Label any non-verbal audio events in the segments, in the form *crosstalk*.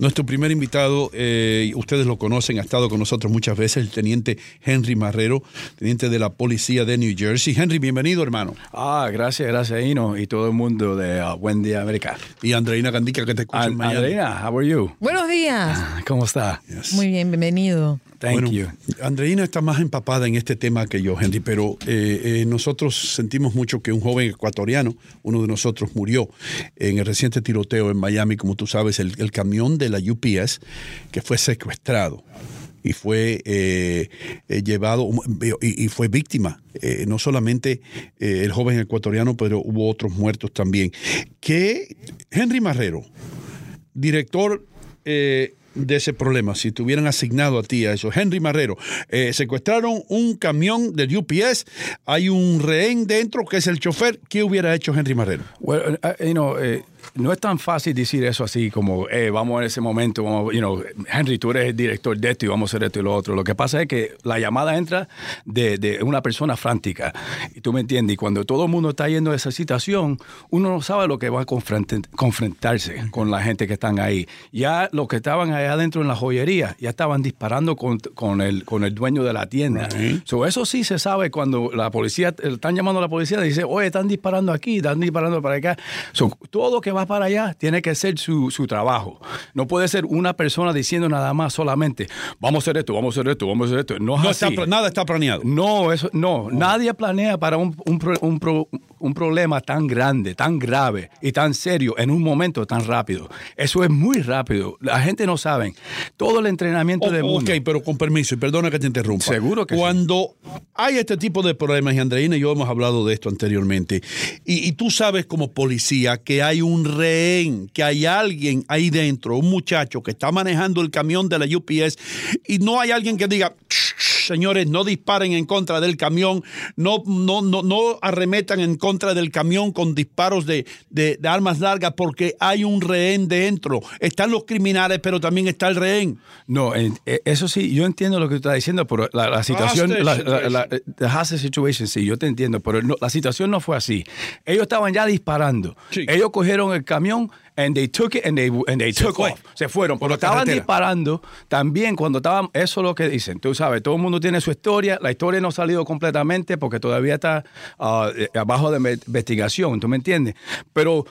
Nuestro primer invitado, eh, ustedes lo conocen, ha estado con nosotros muchas veces, el teniente Henry Marrero, teniente de la policía de New Jersey. Henry, bienvenido, hermano. Ah, gracias, gracias, Ino, y todo el mundo de uh, Buen Día América. Y Andreina Candica, que te escucha en Miami. Andreina, how are you? Buenos días. ¿Cómo está? Muy bien, bienvenido. Thank Bueno, you. Andreina está más empapada en este tema que yo, Henry, pero eh, eh, nosotros sentimos mucho que un joven ecuatoriano, uno de nosotros, murió en el reciente tiroteo en Miami, como tú sabes, el, el camión de la UPS que fue secuestrado y fue eh, eh, llevado y, y fue víctima, eh, no solamente el joven ecuatoriano, pero hubo otros muertos también. Que Henry Marrero, director de ese problema, si te hubieran asignado a ti a eso. Henry Marrero, eh, secuestraron un camión del UPS, hay un rehén dentro que es el chofer. ¿Qué hubiera hecho Henry Marrero? Well, uh, you know, no es tan fácil decir eso así como, eh, vamos en ese momento, vamos, you know, Henry, tú eres el director de esto y vamos a hacer esto y lo otro. Lo que pasa es que la llamada entra de, de una persona frántica. Y tú me entiendes, y cuando todo el mundo está yendo a esa situación, uno no sabe lo que va a confront- confrontarse con la gente que están ahí. Ya los que estaban allá adentro en la joyería, ya estaban disparando con, con el, con el dueño de la tienda. Right. So, eso sí se sabe cuando la policía, están llamando a la policía y dice, oye, están disparando aquí, están disparando para acá. So, todo que va para allá tiene que ser su, su trabajo. No puede ser una persona diciendo nada más solamente, vamos a hacer esto, vamos a hacer esto, vamos a hacer esto. No es No así. está, nada está planeado. No, eso, no, nadie planea para un, un pro- un pro- un problema tan grande, tan grave y tan serio en un momento tan rápido. Eso es muy rápido. La gente no sabe. Todo el entrenamiento O- del mundo. ok, pero con permiso, y perdona que te interrumpa. Seguro que sí. Cuando hay este tipo de problemas, y Andreina y yo hemos hablado de esto anteriormente, y, y tú sabes como policía que hay un rehén, que hay alguien ahí dentro, un muchacho que está manejando el camión de la UPS, y no hay alguien que diga, "Shh, señores, no disparen en contra del camión, no, no, no, no arremetan en contra del camión con disparos de, de- de armas largas, porque hay un rehén dentro. Están los criminales, pero también está el rehén. No, en- eh, eso sí, yo entiendo lo que tú estás diciendo, pero la, la situación, la, la, situation. la- the hostage situation, sí, yo te entiendo, pero no- la situación no fue así. Ellos estaban ya disparando. Sí. Ellos cogieron el camión and they took it and they, and they Se took fue. off. Se fueron, Por pero estaban carretera. disparando también cuando estaban, eso es lo que dicen. Tú sabes, todo el mundo tiene su historia, la historia no ha salido completamente porque todavía está ah, eh, abajo de investigación, ¿tú me entiendes? Pero,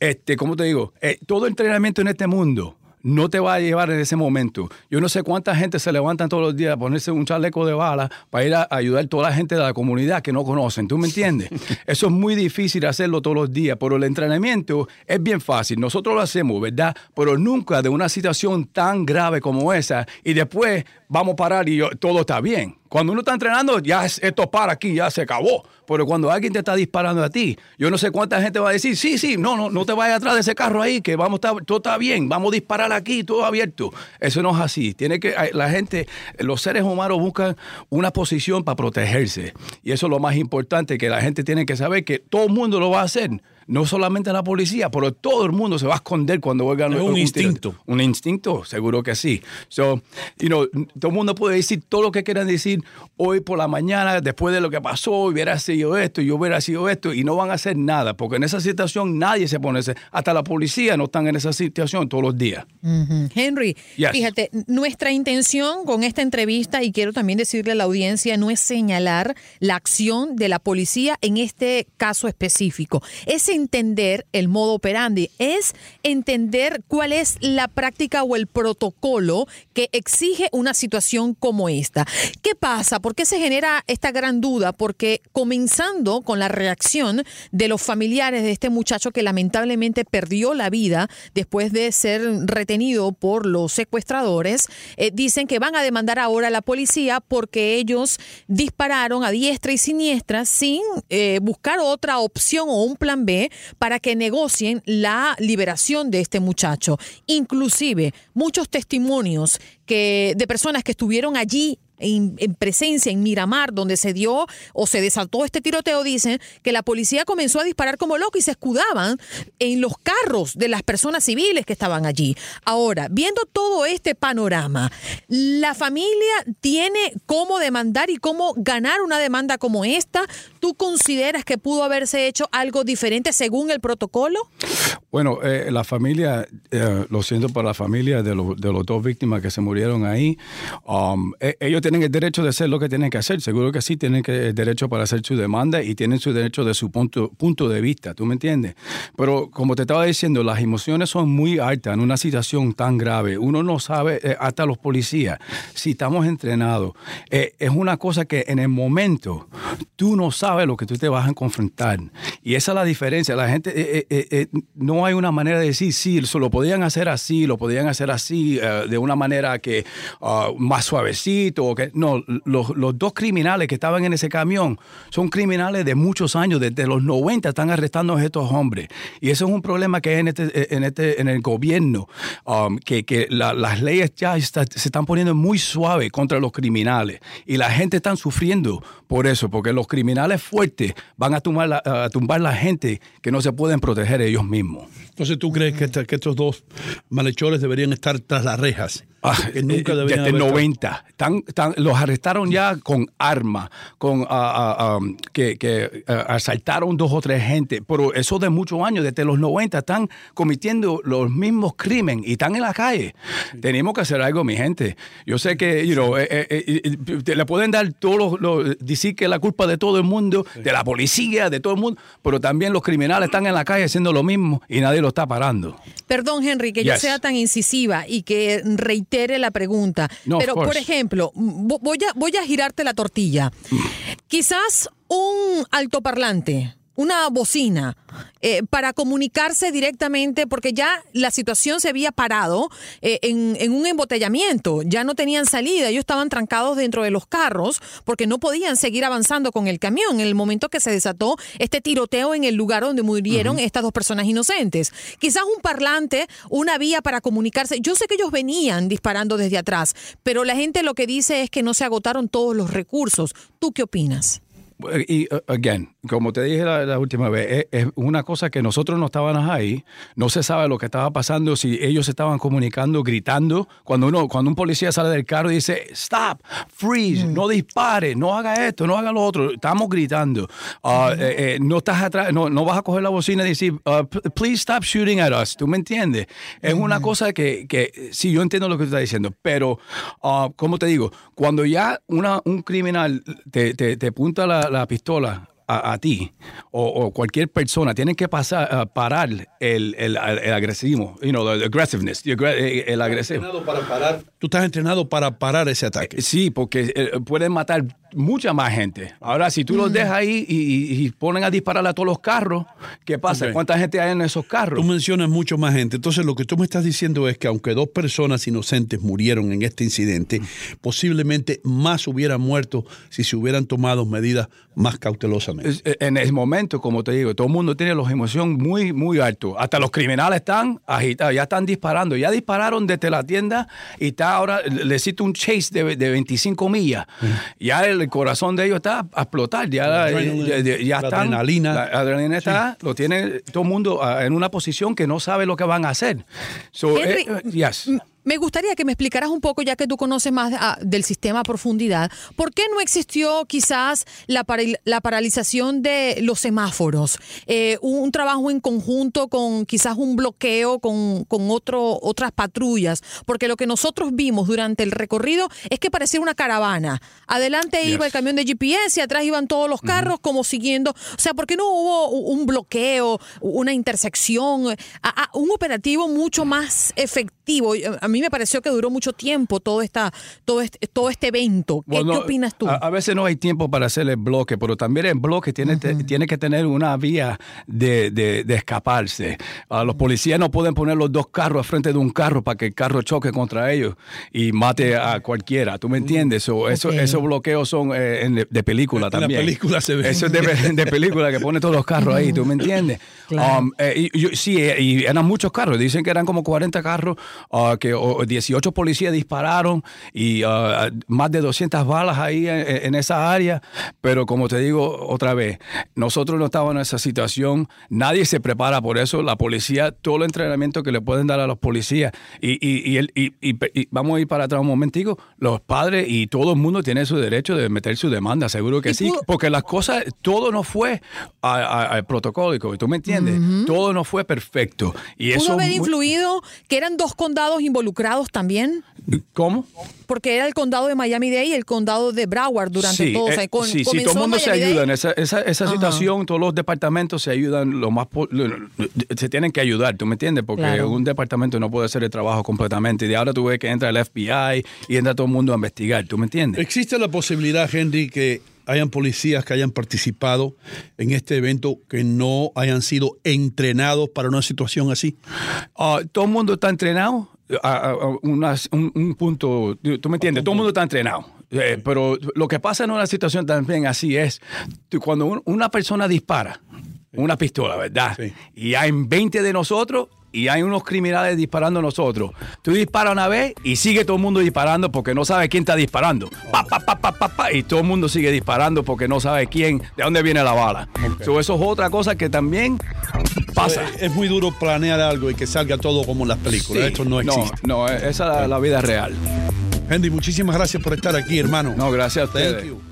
este, ¿cómo te digo? Eh, todo entrenamiento en este mundo no te va a llevar en ese momento. Yo no sé cuánta gente se levantan todos los días a ponerse un chaleco de bala para ir a ayudar a toda la gente de la comunidad que no conocen. ¿Tú me entiendes? *laughs* Eso es muy difícil hacerlo todos los días, pero el entrenamiento es bien fácil. Nosotros lo hacemos, ¿verdad? Pero nunca de una situación tan grave como esa y después vamos a parar y yo- todo está bien. Cuando uno está entrenando, ya es- esto para aquí, ya se acabó. Pero cuando alguien te está disparando a ti, yo no sé cuánta gente va a decir, sí, sí, no, no, no te vayas atrás de ese carro ahí, que vamos a todo está bien, vamos a disparar aquí, todo abierto. Eso no es así. Tiene que, la gente, los seres humanos buscan una posición para protegerse. Y eso es lo más importante, que la gente tiene que saber que todo el mundo lo va a hacer. No solamente la policía, pero todo el mundo se va a esconder cuando oigan Es un tiroteo. instinto. Un instinto, seguro que sí. So, you know, todo el mundo puede decir todo lo que quieran decir hoy por la mañana, después de lo que pasó, hubiera sido esto, yo hubiera sido esto, y no van a hacer nada, porque en esa situación nadie se pone, ese- hasta la policía no están en esa situación todos los días. Henry, Yes. fíjate, nuestra intención con esta entrevista, y quiero también decirle a la audiencia, no es señalar la acción de la policía en este caso específico. Es entender el modo operandi, es entender cuál es la práctica o el protocolo que exige una situación como esta. ¿Qué pasa? ¿Por qué se genera esta gran duda? Porque comenzando con la reacción de los familiares de este muchacho que lamentablemente perdió la vida después de ser retenido por los secuestradores, eh, dicen que van a demandar ahora a la policía porque ellos dispararon a diestra y siniestra sin eh, buscar otra opción o un plan B para que negocien la liberación de este muchacho. Inclusive muchos testimonios que de personas que estuvieron allí en, en presencia en Miramar, donde se dio o se desató este tiroteo, dicen que la policía comenzó a disparar como loco y se escudaban en los carros de las personas civiles que estaban allí. Ahora, viendo todo este panorama, ¿la familia tiene cómo demandar y cómo ganar una demanda como esta? ¿Tú consideras que pudo haberse hecho algo diferente según el protocolo? Bueno, eh, la familia, eh, lo siento por la familia de, los dos víctimas que se murieron ahí. Um, e, ellos tienen el derecho de hacer lo que tienen que hacer. Seguro que sí, tienen el derecho para hacer su demanda y tienen su derecho de su punto, punto de vista. ¿Tú me entiendes? Pero como te estaba diciendo, las emociones son muy altas en una situación tan grave. Uno no sabe, eh, hasta los policías, si estamos entrenados. es una cosa que en el momento tú no sabes lo que tú te vas a confrontar. Y esa es la diferencia. La gente no hay una manera de decir, sí, lo podían hacer así, lo podían hacer así, eh, de una manera que ah, más suavecito. no, los, dos criminales que estaban en ese camión son criminales de muchos años, desde los 90 están arrestando a estos hombres. Y eso es un problema que hay en, este, en, este, en el gobierno, um, que, que las leyes ya se están poniendo muy suaves contra los criminales. Y la gente está sufriendo por eso, porque los criminales fuertes van a tumbar, la, a tumbar la gente que no se pueden proteger ellos mismos. Entonces, ¿tú crees que, que estos dos malhechores deberían estar tras las rejas? Ah, que nunca eh, desde el 90. los arrestaron ya con armas, con, ah, ah, que, que asaltaron dos o tres gente. Pero eso de muchos años, desde los 90, están cometiendo los mismos crímenes y están en la calle. Tenemos que hacer algo, mi gente. Yo sé que you know, eh, eh, le pueden dar todos los, decir que la culpa de todo el mundo, de la policía, de todo el mundo, pero también los criminales están en la calle haciendo lo mismo y nadie lo está parando. Perdón, Henry, que yo sea tan incisiva y que reitere la pregunta. pero, por ejemplo, voy a, voy a girarte la tortilla. Quizás un altoparlante una bocina eh, para comunicarse directamente, porque ya la situación se había parado eh, en, un embotellamiento, ya no tenían salida, ellos estaban trancados dentro de los carros porque no podían seguir avanzando con el camión en el momento que se desató este tiroteo en el lugar donde murieron estas dos personas inocentes. Quizás un parlante, una vía para comunicarse. Yo sé que ellos venían disparando desde atrás, pero la gente lo que dice es que no se agotaron todos los recursos. ¿Tú qué opinas? Y, uh, again, como te dije la, última vez, es, una cosa que nosotros no estábamos ahí, no se sabe lo que estaba pasando, si ellos estaban comunicando, gritando. Cuando uno, cuando un policía sale del carro y dice, stop, freeze, mm. no dispare, no haga esto, no haga lo otro, estamos gritando. Uh, eh, eh, no estás atrás, no, no, vas a coger la bocina y decir, uh, please stop shooting at us, ¿tú me entiendes? Es una cosa que, que, sí, yo entiendo lo que tú estás diciendo, pero, como te digo, cuando ya una, un criminal te, te, te punta la la, pistola a, ti o, cualquier persona tienen que pasar, parar el, el, el, agresivo, you know, the aggressiveness, el, agresivo. Para parar, tú estás entrenado para parar ese ataque. Sí, porque eh, pueden matar mucha más gente. Ahora, si tú los dejas ahí y, ponen a disparar a todos los carros, ¿qué pasa? ¿Cuánta gente hay en esos carros? Tú mencionas mucho más gente. Entonces, lo que tú me estás diciendo es que aunque dos personas inocentes murieron en este incidente, posiblemente más hubieran muerto si se hubieran tomado medidas más cautelosamente. Eh, en el momento, como te digo, todo el mundo tiene los emociones muy, muy altos. Hasta los criminales están agitados, ya están disparando. Ya dispararon desde la tienda y está ahora, le cito un chase de, de 25 millas. Ya el corazón de ellos está a explotar. Ya, ya, la adrenalina. La adrenalina está, lo tiene todo el mundo ah, en una posición que no sabe lo que van a hacer. So, eh, yes. Me gustaría que me explicaras un poco, ya que tú conoces más ah, del sistema a profundidad, ¿por qué no existió quizás la, la paralización de los semáforos? Eh, un, trabajo en conjunto con quizás un bloqueo con, con otro, otras patrullas, porque lo que nosotros vimos durante el recorrido es que parecía una caravana. Adelante iba el camión de GPS y atrás iban todos los carros como siguiendo. O sea, ¿por qué no hubo un bloqueo, una intersección, un operativo mucho más efectivo? A mí me pareció que duró mucho tiempo todo, esta, todo, este, todo este evento. ¿Qué, opinas tú? A, veces no hay tiempo para hacer el bloque, pero también el bloque tiene, tiene que tener una vía de, de, escaparse. los policías no pueden poner los dos carros al frente de un carro para que el carro choque contra ellos y mate a cualquiera. ¿Tú me entiendes? O eso, Esos bloqueos son eh, de película también. En la película se ve. Eso es de, película que pone todos los carros ahí. ¿Tú me entiendes? Um, eh, sí, y eran muchos carros. Dicen que eran como 40 carros uh, que o- 18 policías dispararon y uh, más de 200 balas ahí en, en esa área. Pero como te digo otra vez, nosotros no estábamos en esa situación. Nadie se prepara por eso. La policía, todo el entrenamiento que le pueden dar a los policías. Y, y- y el- y- vamos a ir para atrás un momentico. Los padres y todo el mundo tiene su derecho de meter su demanda, seguro que sí. Porque las cosas, todo no fue al protocólico, ¿tú me entiendes? Todo no fue perfecto. Y ¿Pudo eso haber muy- influido que eran dos condados involucrados también? ¿Cómo? Porque era el condado de Miami-Dade y el condado de Broward durante sí, todo. o sea, eh, con- sí, sí, todo el mundo se ayuda en esa, esa, esa Ajá. situación, todos los departamentos se ayudan lo más lo- lo- se tienen que ayudar, ¿tú me entiendes? Porque Claro. un departamento no puede hacer el trabajo completamente y de ahora tú ves que entra el FBI y entra todo el mundo a investigar, ¿tú me entiendes? ¿Existe la posibilidad, Henry, que hayan policías que hayan participado en este evento que no hayan sido entrenados para una situación así? Ah, todo el mundo está entrenado a, a- a unas- un, un punto, tú me entiendes, todo el mundo está entrenado. Eh, pero lo que pasa en una situación también así es, cuando un- una persona dispara una pistola, ¿verdad? Sí. Y hay 20 de nosotros y hay unos criminales disparando a nosotros. Tú disparas una vez y sigue todo el mundo disparando porque no sabe quién está disparando. Pa, pa, pa, pa, pa, pa, y todo el mundo sigue disparando porque no sabe quién, de dónde viene la bala. So, eso es otra cosa que también pasa. Es, es muy duro planear algo y que salga todo como en las películas. Sí. Esto no existe. No, esa es la, la vida real. Henry, muchísimas gracias por estar aquí, hermano. No, gracias a Thank ustedes. you.